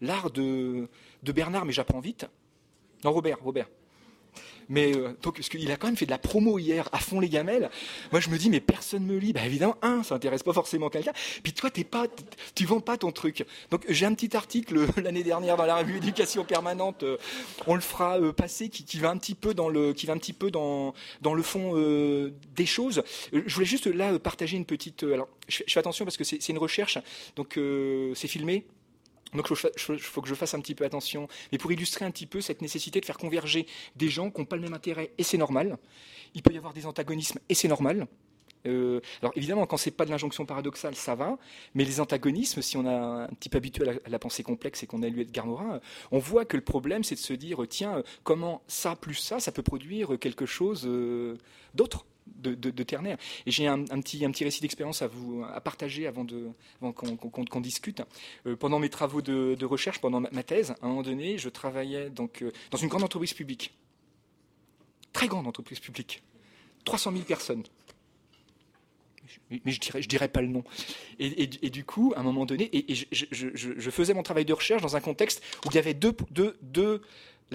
l'art de, de Bernard, mais j'apprends vite. Non, Robert, Robert. Mais euh, parce qu'il a quand même fait de la promo hier à fond les gamelles. Moi, je me dis, mais personne me lit. Bah évidemment, un, ça intéresse pas forcément quelqu'un. Puis toi, t'es pas, tu vends pas ton truc. Donc, j'ai un petit article <laughs> l'année dernière dans la revue Éducation permanente. Euh, on le fera euh, passer, qui, qui, va un petit peu dans le, qui va un petit peu dans dans le fond des choses. Je voulais juste là partager une petite. alors, je, je fais attention parce que c'est une recherche, donc c'est filmé. Donc il faut que je fasse un petit peu attention. Mais pour illustrer un petit peu cette nécessité de faire converger des gens qui n'ont pas le même intérêt, et c'est normal. Il peut y avoir des antagonismes, et c'est normal. Euh, alors évidemment, quand c'est pas de l'injonction paradoxale, ça va. Mais les antagonismes, si on a un petit peu habitué à la, pensée complexe et qu'on a lu Edgar Morin, on voit que le problème, c'est de se dire tiens, comment ça plus ça, ça peut produire quelque chose euh, d'autre de, ternaire. Et j'ai un, petit, récit d'expérience à vous partager avant, de, qu'on, discute. Euh, pendant mes travaux de, recherche, pendant ma, thèse, à un moment donné, je travaillais donc, euh, dans une grande entreprise publique. Très grande entreprise publique. 300 000 personnes. mais je dirais, dirais pas le nom. Et, du coup, à un moment donné, et, je, faisais mon travail de recherche dans un contexte où il y avait deux, deux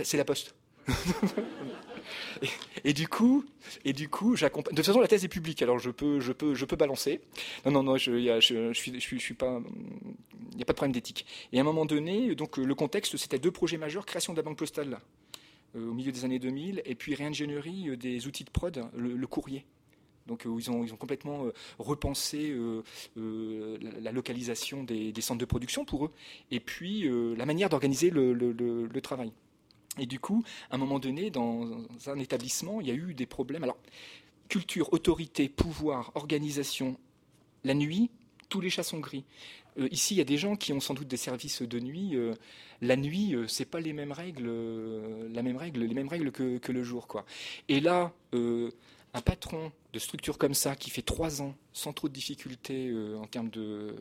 c'est la poste. <laughs> et, du coup, et du coup. De toute façon, la thèse est publique, alors je peux, je peux, je peux balancer. Non, non, non, je, je, suis, je suis, je suis pas. Il n'y a pas de problème d'éthique. Et à un moment donné, donc le contexte, c'était deux projets majeurs création de la banque postale euh, au milieu des années 2000, et puis réingénierie euh, des outils de prod, le, courrier. Donc euh, ils, ont, ils ont complètement repensé la, localisation des, centres de production pour eux, et puis la manière d'organiser le, travail. Et du coup, à un moment donné, dans un établissement, il y a eu des problèmes. Alors, culture, autorité, pouvoir, organisation, la nuit, tous les chats sont gris. Euh, ici, il y a des gens qui ont sans doute des services de nuit. Euh, la nuit, euh, c'est pas les mêmes règles, la même règle, les mêmes règles que, le jour, quoi. Et là, un patron de structure comme ça qui fait trois ans sans trop de difficultés en termes de,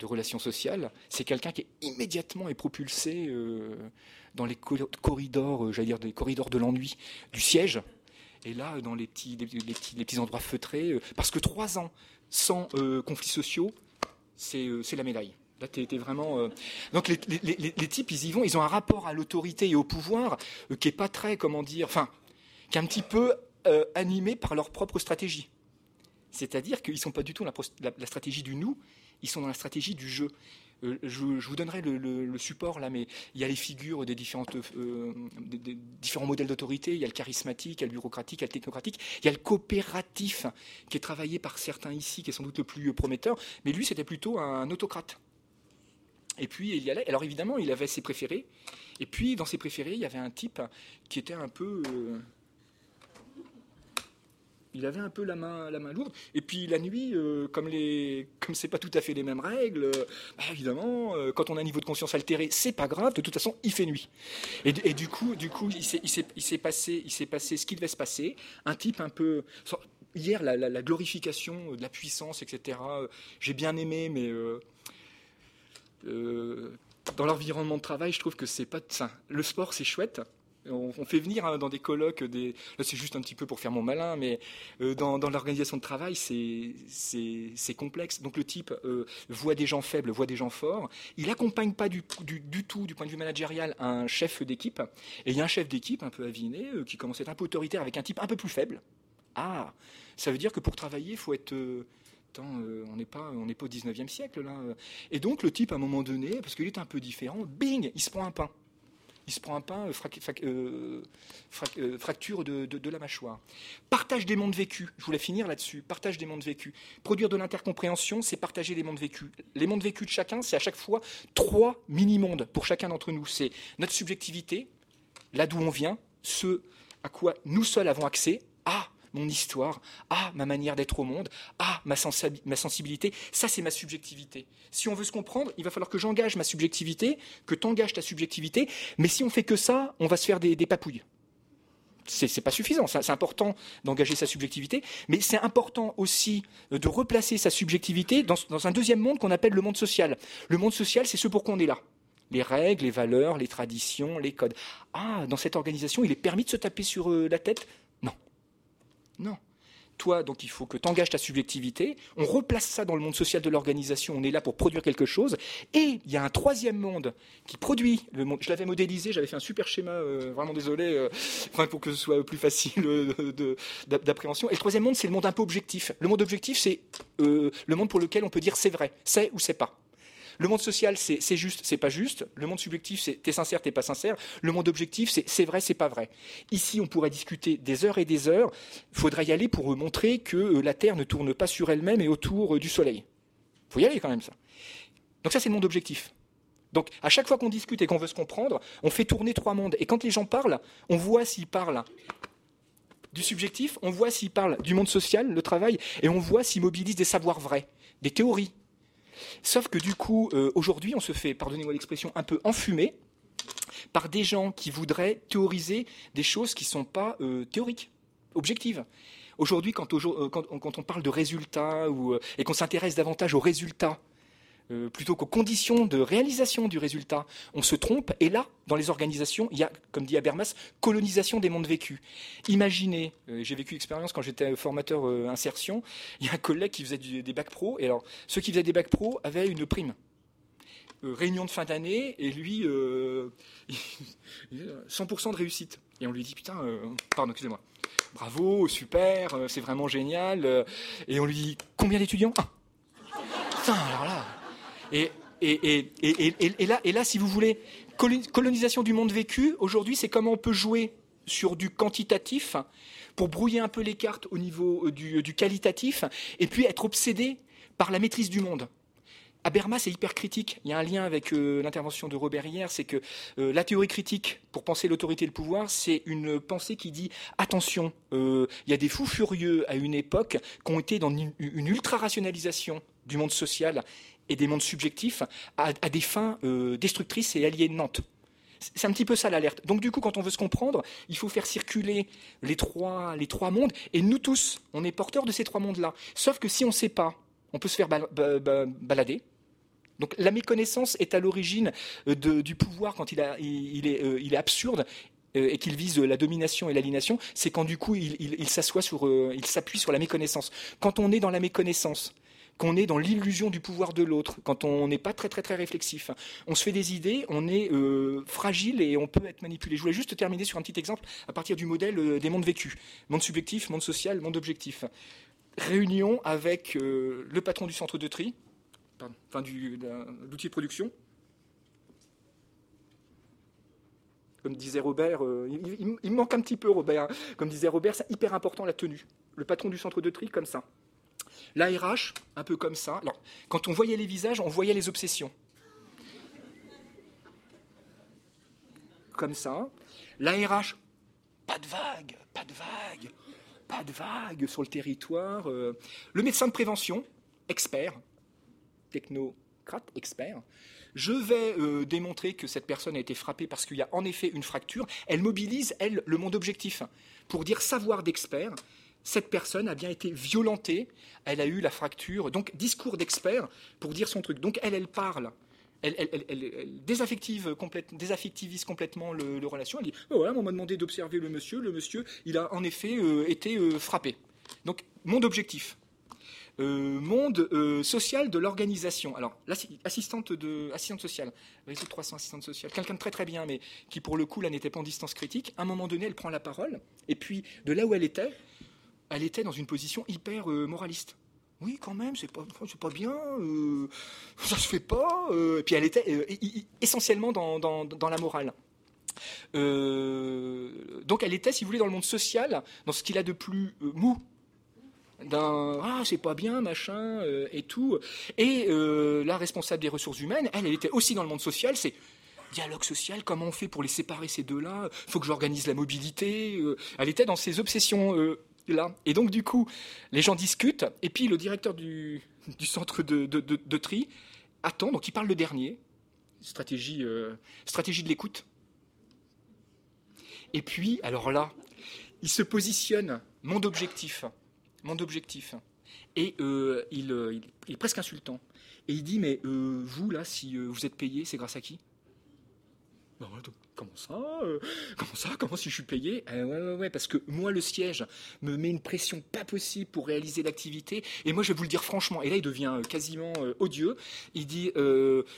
de relations sociales, c'est quelqu'un qui est immédiatement est propulsé dans les corridors, j'allais dire des corridors de l'ennui du siège. Et là, dans les petits, endroits feutrés, parce que trois ans sans conflits sociaux, euh, c'est la médaille. Là, tu vraiment. Euh, donc, les, types, ils y vont, ils ont un rapport à l'autorité et au pouvoir euh, qui est pas très, comment dire, enfin, qui est un petit peu animé par leur propre stratégie. C'est-à-dire qu'ils sont pas du tout dans la, stratégie du nous, ils sont dans la stratégie du jeu. Euh, je, vous donnerai le, support là, mais il y a les figures des, différentes, euh, différents modèles d'autorité. Il y a le charismatique, il y a le bureaucratique, il y a le technocratique, il y a le coopératif qui est travaillé par certains ici, qui est sans doute le plus prometteur. Mais lui, c'était plutôt un autocrate. Et puis il y allait. Alors évidemment, il avait ses préférés. Et puis dans ses préférés, il y avait un type qui était un peu euh, il avait un peu la main, la main lourde. Et puis la nuit, euh, comme les, comme c'est pas tout à fait les mêmes règles, euh, bah, évidemment, euh, quand on a un niveau de conscience altéré, c'est pas grave. De toute façon, il fait nuit. Et, du coup, du coup, il s'est, passé, il s'est passé ce qui devait se passer. Un type un peu. Hier, la, glorification de la puissance, etc. J'ai bien aimé, mais dans l'environnement de travail, je trouve que c'est pas. ça. le sport, c'est chouette on, fait venir hein, dans des colloques des. Là, c'est juste un petit peu pour faire mon malin, mais euh, dans, l'organisation de travail, c'est complexe. Donc le type euh, voit des gens faibles, voit des gens forts. Il accompagne pas du, tout, du point de vue managérial, un chef d'équipe. Et il y a un chef d'équipe un peu aviné euh, qui commence à être un peu autoritaire avec un type un peu plus faible. Ah, ça veut dire que pour travailler, il faut être on n'est pas, on n'est pas au 19e siècle là. Et donc le type, à un moment donné, parce qu'il est un peu différent, bing, il se prend un pain il se prend un pain, euh, euh, euh, fracture de, la mâchoire. Partage des mondes vécus, je voulais finir là-dessus, partage des mondes vécus. Produire de l'intercompréhension, c'est partager les mondes vécus. Les mondes vécus de chacun, c'est à chaque fois trois mini-mondes pour chacun d'entre nous. C'est notre subjectivité, là d'où on vient, ce à quoi nous seuls avons accès. Ah, mon histoire, ah, ma manière d'être au monde, ah, ma, sensibilité, ça c'est ma subjectivité. Si on veut se comprendre, il va falloir que j'engage ma subjectivité, que tu engages ta subjectivité, mais si on fait que ça, on va se faire des, des papouilles. C'est pas suffisant, c'est important d'engager sa subjectivité, mais c'est important aussi de replacer sa subjectivité dans, dans un deuxième monde qu'on appelle le monde social. Le monde social, c'est ce pour quoi on est là les règles, les valeurs, les traditions, les codes. Ah, dans cette organisation, il est permis de se taper sur euh, la tête non. Toi, donc, il faut que tu engages ta subjectivité. On replace ça dans le monde social de l'organisation. On est là pour produire quelque chose. Et il y a un troisième monde qui produit le monde. Je l'avais modélisé, j'avais fait un super schéma, euh, vraiment désolé, euh, pour que ce soit plus facile euh, d'appréhension. Et le troisième monde, c'est le monde un peu objectif. Le monde objectif, c'est le monde pour lequel on peut dire c'est vrai, c'est ou c'est pas. Le monde social, c'est juste, c'est pas juste. Le monde subjectif, c'est t'es sincère, t'es pas sincère. Le monde objectif, c'est c'est vrai, c'est pas vrai. Ici, on pourrait discuter des heures et des heures. Il faudrait y aller pour montrer que euh, la Terre ne tourne pas sur elle-même et autour euh, du Soleil. faut y aller quand même, ça. Donc ça, c'est le monde objectif. Donc à chaque fois qu'on discute et qu'on veut se comprendre, on fait tourner trois mondes. Et quand les gens parlent, on voit s'ils parlent du subjectif, on voit s'ils parlent du monde social, le travail, et on voit s'ils mobilisent des savoirs vrais, des théories, Sauf que du coup, euh, aujourd'hui, on se fait, pardonnez-moi l'expression, un peu enfumer par des gens qui voudraient théoriser des choses qui ne sont pas euh, théoriques, objectives. Aujourd'hui, quand, euh, quand, on parle de résultats ou, et qu'on s'intéresse davantage aux résultats euh, plutôt qu'aux conditions de réalisation du résultat, on se trompe. Et là, dans les organisations, il y a, comme dit Habermas, colonisation des mondes vécus. Imaginez, euh, j'ai vécu l'expérience quand j'étais formateur euh, insertion, il y a un collègue qui faisait des bacs pro, et alors ceux qui faisaient des bacs pro avaient une prime. réunion de fin d'année, et lui, <laughs> 100% de réussite. Et on lui dit, putain, pardon, excusez-moi, bravo, super, c'est vraiment génial. et on lui dit, combien d'étudiants? Putain, alors là, et, là, si vous voulez, colonisation du monde vécu, aujourd'hui, c'est comment on peut jouer sur du quantitatif pour brouiller un peu les cartes au niveau euh, du, qualitatif et puis être obsédé par la maîtrise du monde. Habermas est hyper critique. Il y a un lien avec euh, l'intervention de Robert hier, c'est que euh, la théorie critique pour penser l'autorité et le pouvoir, c'est une pensée qui dit attention, il y a des fous furieux à une époque qui ont été dans une ultra-rationalisation du monde social et des mondes subjectifs à, des fins euh, destructrices et aliénantes. C'est un petit peu ça l'alerte. Donc du coup, quand on veut se comprendre, il faut faire circuler les trois, les trois mondes. Et nous tous, on est porteurs de ces trois mondes-là. Sauf que si on ne sait pas, on peut se faire balader. Donc la méconnaissance est à l'origine euh, du pouvoir quand il, euh, est, absurde et qu'il vise la domination et l'aliénation, c'est quand du coup il, s'appuie sur la méconnaissance. Quand on est dans la méconnaissance, qu'on est dans l'illusion du pouvoir de l'autre, quand on n'est pas très très très réflexif. On se fait des idées, on est euh, fragile et on peut être manipulé. Je voulais juste terminer sur un petit exemple à partir du modèle euh, des mondes vécus. Monde subjectif, monde social, monde objectif. Réunion avec euh, le patron du centre de tri, enfin du, l'outil de production, comme disait Robert, il, me manque un petit peu Robert, hein. comme disait Robert, c'est hyper important la tenue. Le patron du centre de tri comme ça. L'ARH, un peu comme ça. Quand on voyait les visages, on voyait les obsessions. Comme ça. L'ARH, pas de vague, pas de vague, pas de vague sur le territoire. Euh. Le médecin de prévention, expert, technocrate, expert. Je vais euh, démontrer que cette personne a été frappée parce qu'il y a en effet une fracture. Elle mobilise, elle, le monde objectif pour dire savoir d'expert cette personne a bien été violentée, elle a eu la fracture, donc discours d'expert pour dire son truc. Donc elle, elle parle. Elle, désaffective désaffectivise complètement le, relation. Elle dit oh, voilà, on m'a demandé d'observer le monsieur. Le monsieur, il a en effet euh, été euh, frappé. Donc, monde objectif. Euh, monde social de l'organisation. Alors, l'assistante de assistante sociale, réseau 300 assistantes sociales, quelqu'un de très très bien, mais qui pour le coup là n'était pas en distance critique. À un moment donné, elle prend la parole, et puis de là où elle était, elle était dans une position hyper euh, moraliste. Oui, quand même, c'est pas, pas bien, euh, ça se fait pas. Euh, et puis elle était essentiellement dans, la morale. donc elle était, si vous voulez, dans le monde social, dans ce qu'il a de plus mou, d'un ah c'est pas bien machin et tout et la responsable des ressources humaines elle elle était aussi dans le monde social c'est dialogue social comment on fait pour les séparer ces deux là faut que j'organise la mobilité elle était dans ses obsessions là. Et donc, du coup, les gens discutent, et puis le directeur du, centre de, tri attend, donc il parle le dernier, stratégie, euh, stratégie de l'écoute. Et puis, alors là, il se positionne, mon objectif, mon objectif, et euh, euh, il, est presque insultant. Et il dit, mais vous, là, si vous êtes payé, c'est grâce à qui? Bah comment ça euh, Comment ça Comment si je suis payé? Eh ouais, ouais, parce que moi, le siège me met une pression pas possible pour réaliser l'activité. Et moi, je vais vous le dire franchement, et là, il devient euh, quasiment euh, odieux. Il dit,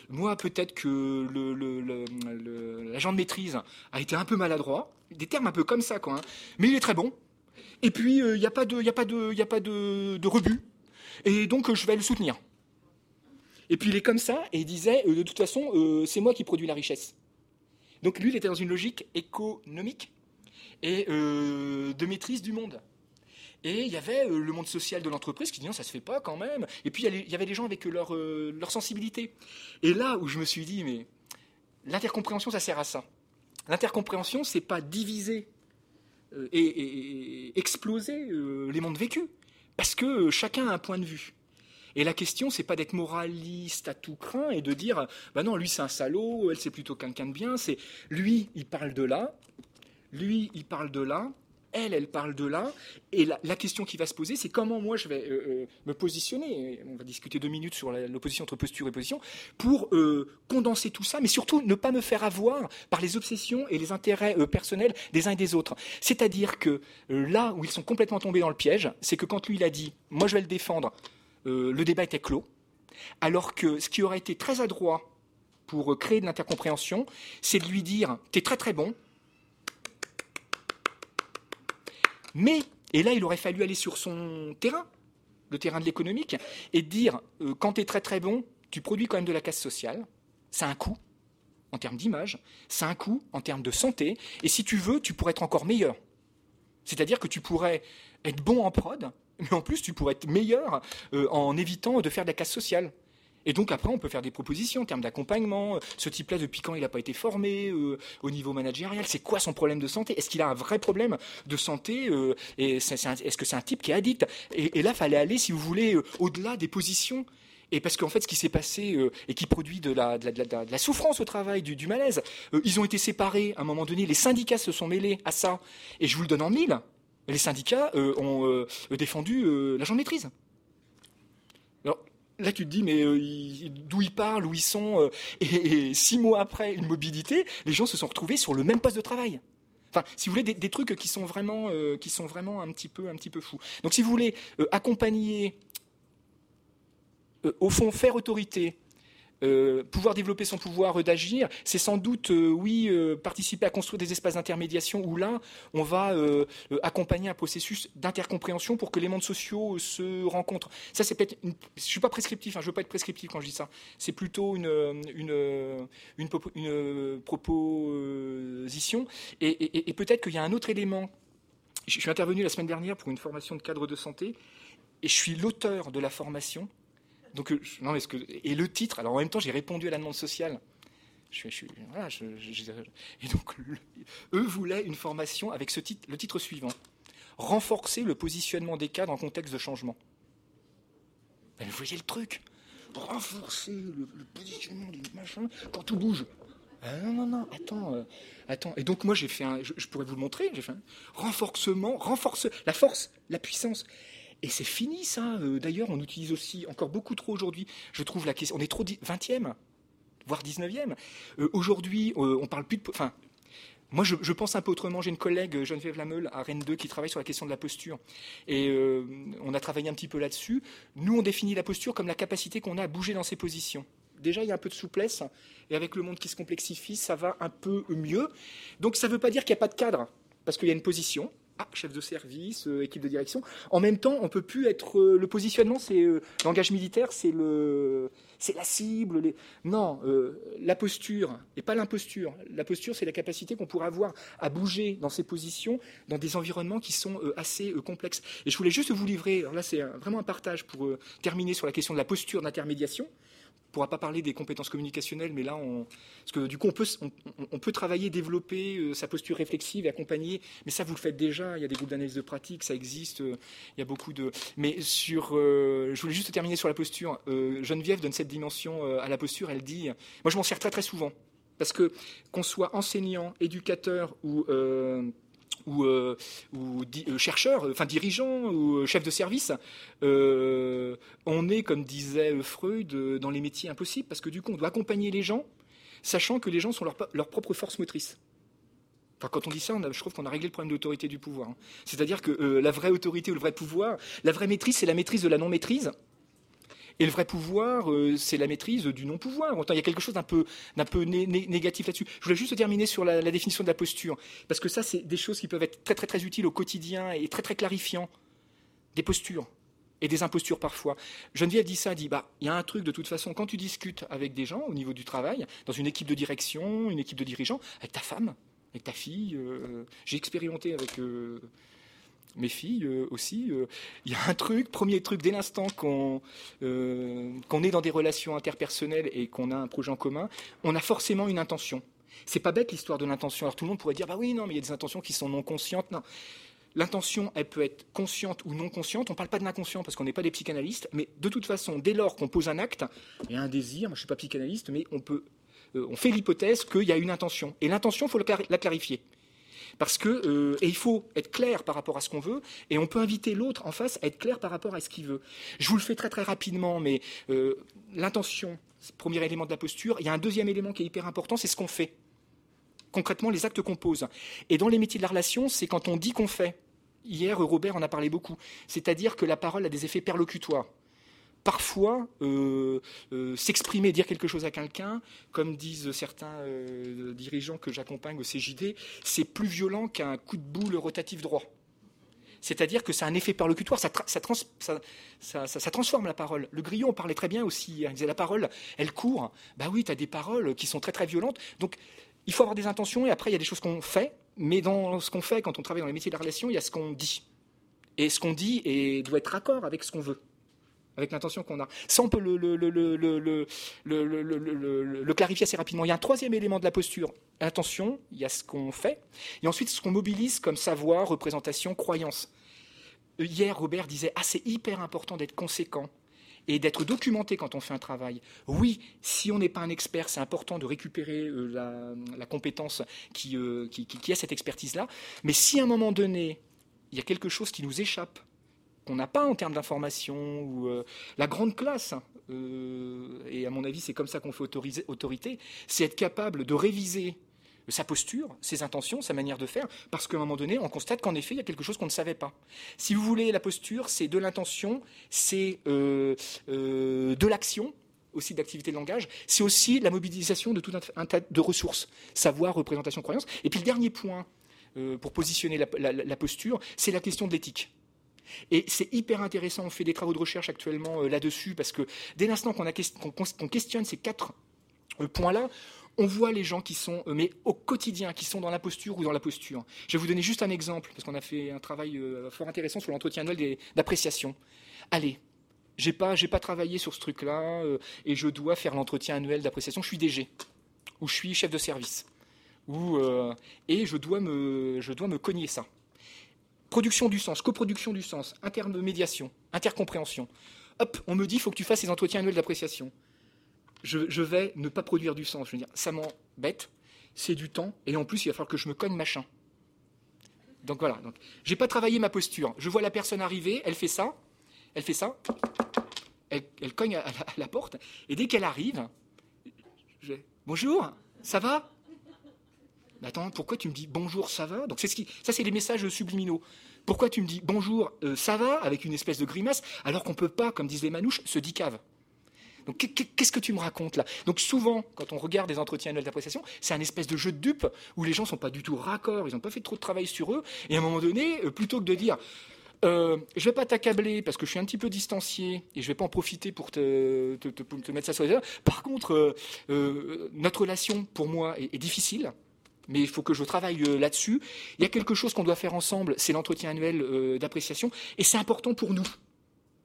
moi, peut-être que l'agent le, de maîtrise a été un peu maladroit. Des termes un peu comme ça, quoi. Hein. Mais il est très bon. Et puis, il n'y a pas de, y a pas de, y a pas de, de rebut. Et donc, je vais le soutenir. Et puis il est comme ça, et il disait, de toute façon, c'est moi qui produis la richesse. Donc lui, il était dans une logique économique et euh, de maîtrise du monde. Et il y avait euh, le monde social de l'entreprise qui disait non, ça se fait pas quand même. Et puis il y avait des gens avec leur, euh, leur sensibilité. Et là où je me suis dit, mais l'intercompréhension, ça sert à ça. L'intercompréhension, c'est pas diviser et, exploser les mondes vécus. Parce que chacun a un point de vue. Et la question, c'est pas d'être moraliste à tout craint et de dire, bah non, lui c'est un salaud, elle c'est plutôt quelqu'un de bien. C'est lui, il parle de là, lui, il parle de là, elle, elle parle de là. Et la, question qui va se poser, c'est comment moi je vais euh, euh, me positionner. On va discuter deux minutes sur l'opposition entre posture et position pour euh, condenser tout ça, mais surtout ne pas me faire avoir par les obsessions et les intérêts personnels des uns et des autres. C'est-à-dire que là où ils sont complètement tombés dans le piège, c'est que quand lui il a dit, moi je vais le défendre, le débat était clos, alors que ce qui aurait été très adroit pour créer de l'intercompréhension, c'est de lui dire, t'es très très bon, Mais, et là, il aurait fallu aller sur son terrain, le terrain de l'économique, et dire, euh, quand tu es très très bon, tu produis quand même de la casse sociale, c'est un coût en termes d'image, c'est un coût en termes de santé, et si tu veux, tu pourrais être encore meilleur. C'est-à-dire que tu pourrais être bon en prod, mais en plus tu pourrais être meilleur euh, en évitant de faire de la casse sociale. Et donc après, on peut faire des propositions en termes d'accompagnement. Ce type-là, depuis quand il n'a pas été formé euh, au niveau managérial? C'est quoi son problème de santé? Est-ce qu'il a un vrai problème de santé euh, Est-ce que c'est un type qui est addict? Et, là, il fallait aller, si vous voulez, euh, au-delà des positions. Et parce qu'en fait, ce qui s'est passé et qui produit de la, souffrance au travail, du, malaise, ils ont été séparés à un moment donné. Les syndicats se sont mêlés à ça. Et je vous le donne en mille. Les syndicats ont défendu l'agent de maîtrise. Là, tu te dis, mais euh, d'où ils parlent, où ils sont euh, et, six mois après une mobilité, les gens se sont retrouvés sur le même poste de travail. Enfin, si vous voulez, des, trucs qui sont vraiment, euh, qui sont vraiment un petit peu, un petit peu fous. Donc, si vous voulez accompagner, au fond, faire autorité euh, pouvoir développer son pouvoir d'agir, c'est sans doute, euh, oui, euh, participer à construire des espaces d'intermédiation où là, on va accompagner un processus d'intercompréhension pour que les mondes sociaux se rencontrent. Ça, c'est peut-être. Je suis pas prescriptif, hein, je veux pas être prescriptif quand je dis ça. C'est plutôt une une une, proposition. Et, peut-être qu'il y a un autre élément. Je suis intervenu la semaine dernière pour une formation de cadre de santé et je suis l'auteur de la formation donc, euh, non, que, et le titre, alors en même temps, j'ai répondu à la demande sociale. Je, je, voilà, et donc, eux voulaient une formation avec ce titre, le titre suivant renforcer le positionnement des cadres en contexte de changement. Ben, vous voyez le truc Renforcer le, positionnement du machin quand tout bouge. Ah, non, non, non, attends, euh, attends. Et donc moi j'ai fait un, je, je, pourrais vous le montrer, j'ai fait un renforcement, renforce la force, la puissance. Et c'est fini ça. Euh, d'ailleurs, on utilise aussi encore beaucoup trop aujourd'hui. Je trouve la question. On est trop 20e, voire 19e. Euh, aujourd'hui, euh, on parle plus de. Enfin, moi, je, pense un peu autrement. J'ai une collègue, Geneviève Lameule, à Rennes 2, qui travaille sur la question de la posture. Et on a travaillé un petit peu là-dessus. Nous, on définit la posture comme la capacité qu'on a à bouger dans ses positions. Déjà, il y a un peu de souplesse. Et avec le monde qui se complexifie, ça va un peu mieux. Donc, ça ne veut pas dire qu'il n'y a pas de cadre. Parce qu'il y a une position, ah, chef de service, euh, équipe de direction. En même temps, on peut plus être euh, le positionnement, c'est euh, langage militaire, c'est le, c'est la cible. Non, la posture et pas l'imposture. La posture, c'est la capacité qu'on pourrait avoir à bouger dans ses positions, dans des environnements qui sont assez complexes. Et je voulais juste vous livrer. Là, c'est vraiment un partage pour terminer sur la question de la posture d'intermédiation ne pourra pas parler des compétences communicationnelles, mais là, on, parce que du coup, on peut, on, peut travailler, développer euh, sa posture réflexive et accompagner. Mais ça, vous le faites déjà. Il y a des groupes d'analyse de pratique, ça existe. Euh, il y a beaucoup de. Mais sur, euh, je voulais juste terminer sur la posture. Geneviève donne cette dimension à la posture. Elle dit, moi, je m'en sers très très souvent, parce que qu'on soit enseignant, éducateur ou ou, euh, euh, chercheurs, enfin dirigeants ou euh, chefs de service, on est, comme disait Freud, dans les métiers impossibles, parce que du coup, on doit accompagner les gens, sachant que les gens sont leur, propre force motrice. Enfin, quand on dit ça, je trouve qu'on a réglé le problème d'autorité du pouvoir. Hein. C'est-à-dire que la vraie autorité ou le vrai pouvoir, la vraie maîtrise, c'est la maîtrise de la non-maîtrise. Et le vrai pouvoir, euh, c'est la maîtrise du non-pouvoir. Il y a quelque chose d'un peu, négatif là-dessus. Je voulais juste terminer sur la, définition de la posture, parce que ça, c'est des choses qui peuvent être très très très utiles au quotidien et très très clarifiants. Des postures et des impostures parfois. Geneviève dit ça, dit bah il y a un truc de toute façon quand tu discutes avec des gens au niveau du travail, dans une équipe de direction, une équipe de dirigeants, avec ta femme, avec ta fille. Euh, j'ai expérimenté avec euh, mes filles euh, aussi. Euh, il y a un truc, premier truc, dès l'instant euh, qu'on est dans des relations interpersonnelles et qu'on a un projet en commun, on a forcément une intention. C'est pas bête l'histoire de l'intention. Alors tout le monde pourrait dire bah oui non mais il y a des intentions qui sont non conscientes. Non. L'intention, elle peut être consciente ou non consciente. On ne parle pas de l'inconscient parce qu'on n'est pas des psychanalystes, mais de toute façon, dès lors qu'on pose un acte, il y a un désir. Moi, je suis pas psychanalyste, mais on peut, on fait l'hypothèse qu'il y a une intention. Et l'intention, il faut la clarifier. Parce que et il faut être clair par rapport à ce qu'on veut, et on peut inviter l'autre en face à être clair par rapport à ce qu'il veut. Je vous le fais très très rapidement, mais l'intention, premier élément de la posture. Il y a un deuxième élément qui est hyper important, c'est ce qu'on fait. Concrètement, les actes qu'on pose. Et dans les métiers de la relation, c'est quand on dit qu'on fait. Hier, Robert en a parlé beaucoup. C'est-à-dire que la parole a des effets perlocutoires parfois euh, euh, s'exprimer, dire quelque chose à quelqu'un, comme disent certains euh, dirigeants que j'accompagne au CJD, c'est plus violent qu'un coup de boule rotatif droit. C'est-à-dire que c'est un effet perlocutoire, ça, ça, transforme la parole. Le grillon parlait très bien aussi, hein. il disait la parole, elle court. Bah oui, tu as des paroles qui sont très très violentes. Donc il faut avoir des intentions et après il y a des choses qu'on fait, mais dans ce qu'on fait, quand on travaille dans les métiers de la relation, il y a ce qu'on dit. Et ce qu'on dit et doit être raccord avec ce qu'on veut avec l'intention qu'on a. Ça, on peut le, clarifier assez rapidement. Il y a un troisième élément de la posture, l'intention, il y a ce qu'on fait, et ensuite ce qu'on mobilise comme savoir, représentation, croyance. Hier, Robert disait, ah, c'est hyper important d'être conséquent et d'être documenté quand on fait un travail. Oui, si on n'est pas un expert, c'est important de récupérer euh, la, compétence euh, qui a cette expertise-là, mais si à un moment donné, il y a quelque chose qui nous échappe, qu'on n'a pas en termes d'information, ou euh, la grande classe, euh, et à mon avis c'est comme ça qu'on fait autorité, c'est être capable de réviser sa posture, ses intentions, sa manière de faire, parce qu'à un moment donné, on constate qu'en effet, il y a quelque chose qu'on ne savait pas. Si vous voulez, la posture, c'est de l'intention, c'est euh, de l'action, aussi d'activité de langage, c'est aussi la mobilisation de tout un, tas de ressources, savoir, représentation, croyance. Et puis le dernier point, pour positionner la posture, c'est la question de l'éthique. Et c'est hyper intéressant, on fait des travaux de recherche actuellement euh, là-dessus, parce que dès l'instant qu'on questionne ces quatre euh, points-là, on voit les gens qui sont, euh, mais au quotidien, qui sont dans la posture ou dans la posture. Je vais vous donner juste un exemple, parce qu'on a fait un travail fort intéressant sur l'entretien annuel d'appréciation. Allez, j'ai pas, pas travaillé sur ce truc-là, et je dois faire l'entretien annuel d'appréciation. Je suis DG, ou je suis chef de service, ou, et je dois, me, je dois me cogner ça. Production du sens, coproduction du sens, intermédiation, intercompréhension. Hop, on me dit, il faut que tu fasses ces entretiens annuels d'appréciation. Je, vais ne pas produire du sens. Je veux dire, ça m'embête, c'est du temps, et en plus, il va falloir que je me cogne machin. Donc voilà. Donc, j'ai pas travaillé ma posture. Je vois la personne arriver, elle fait ça, elle fait ça, elle, cogne à la, porte, et dès qu'elle arrive, je, bonjour, ça va? Attends, pourquoi tu me dis bonjour, ça va? Donc c'est ce qui, ça c'est les messages subliminaux. Pourquoi tu me dis bonjour, euh, ça va? Avec une espèce de grimace alors qu'on peut pas, comme disent les manouches, se cave. Donc qu'est-ce que tu me racontes là? Donc souvent, quand on regarde des entretiens annuels d'appréciation, c'est un espèce de jeu de dupe où les gens sont pas du tout raccords, ils n'ont pas fait trop de travail sur eux, et à un moment donné, euh, plutôt que de dire euh, je vais pas t'accabler parce que je suis un petit peu distancié et je vais pas en profiter pour te, mettre ça sur les Par contre, euh, notre relation pour moi est difficile mais il faut que je travaille euh, là-dessus. Il y a quelque chose qu'on doit faire ensemble, c'est l'entretien annuel euh, d'appréciation, et c'est important pour nous.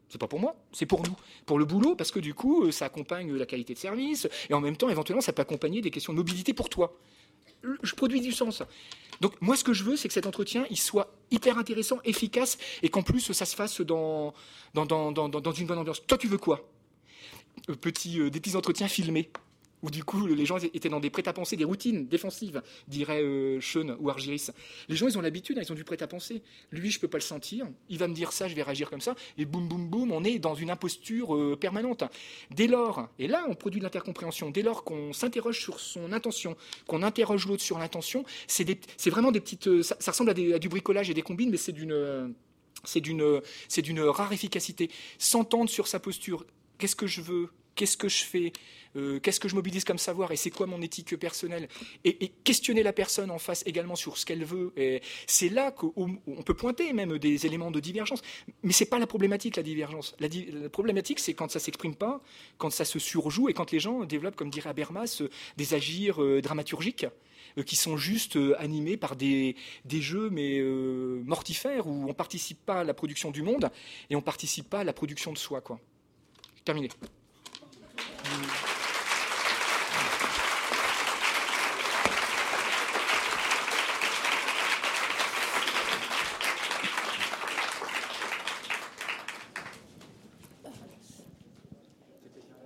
C'est pas pour moi, c'est pour nous, pour le boulot, parce que du coup, euh, ça accompagne la qualité de service, et en même temps, éventuellement, ça peut accompagner des questions de mobilité pour toi. Je produis du sens. Donc moi, ce que je veux, c'est que cet entretien, il soit hyper intéressant, efficace, et qu'en plus, ça se fasse dans, dans, dans, dans, une bonne ambiance. Toi, tu veux quoi? Petit, Des petits entretiens filmés où du coup les gens étaient dans des prêt-à-penser, des routines défensives, dirait euh, Sean ou Argiris. Les gens, ils ont l'habitude, hein, ils ont du prêt-à-penser. Lui, je peux pas le sentir. Il va me dire ça, je vais réagir comme ça. Et boum, boum, boum, on est dans une imposture euh, permanente. Dès lors, et là, on produit de l'intercompréhension. Dès lors qu'on s'interroge sur son intention, qu'on interroge l'autre sur l'intention, c'est vraiment des petites. Euh, ça, ressemble à, du bricolage et des combines, mais c'est d'une d'une, c'est d'une rare efficacité. S'entendre sur sa posture. Qu'est-ce que je veux? Qu'est-ce que je fais? Euh, qu'est-ce que je mobilise comme savoir et c'est quoi mon éthique personnelle et, questionner la personne en face également sur ce qu'elle veut. C'est là qu'on peut pointer même des éléments de divergence, mais c'est pas la problématique la divergence. La, problématique c'est quand ça s'exprime pas, quand ça se surjoue et quand les gens développent, comme dirait Habermas, euh, des agirs euh, dramaturgiques qui sont juste animés par des, des jeux mais mortifères où on participe pas à la production du monde et on participe pas à la production de soi quoi. Terminé.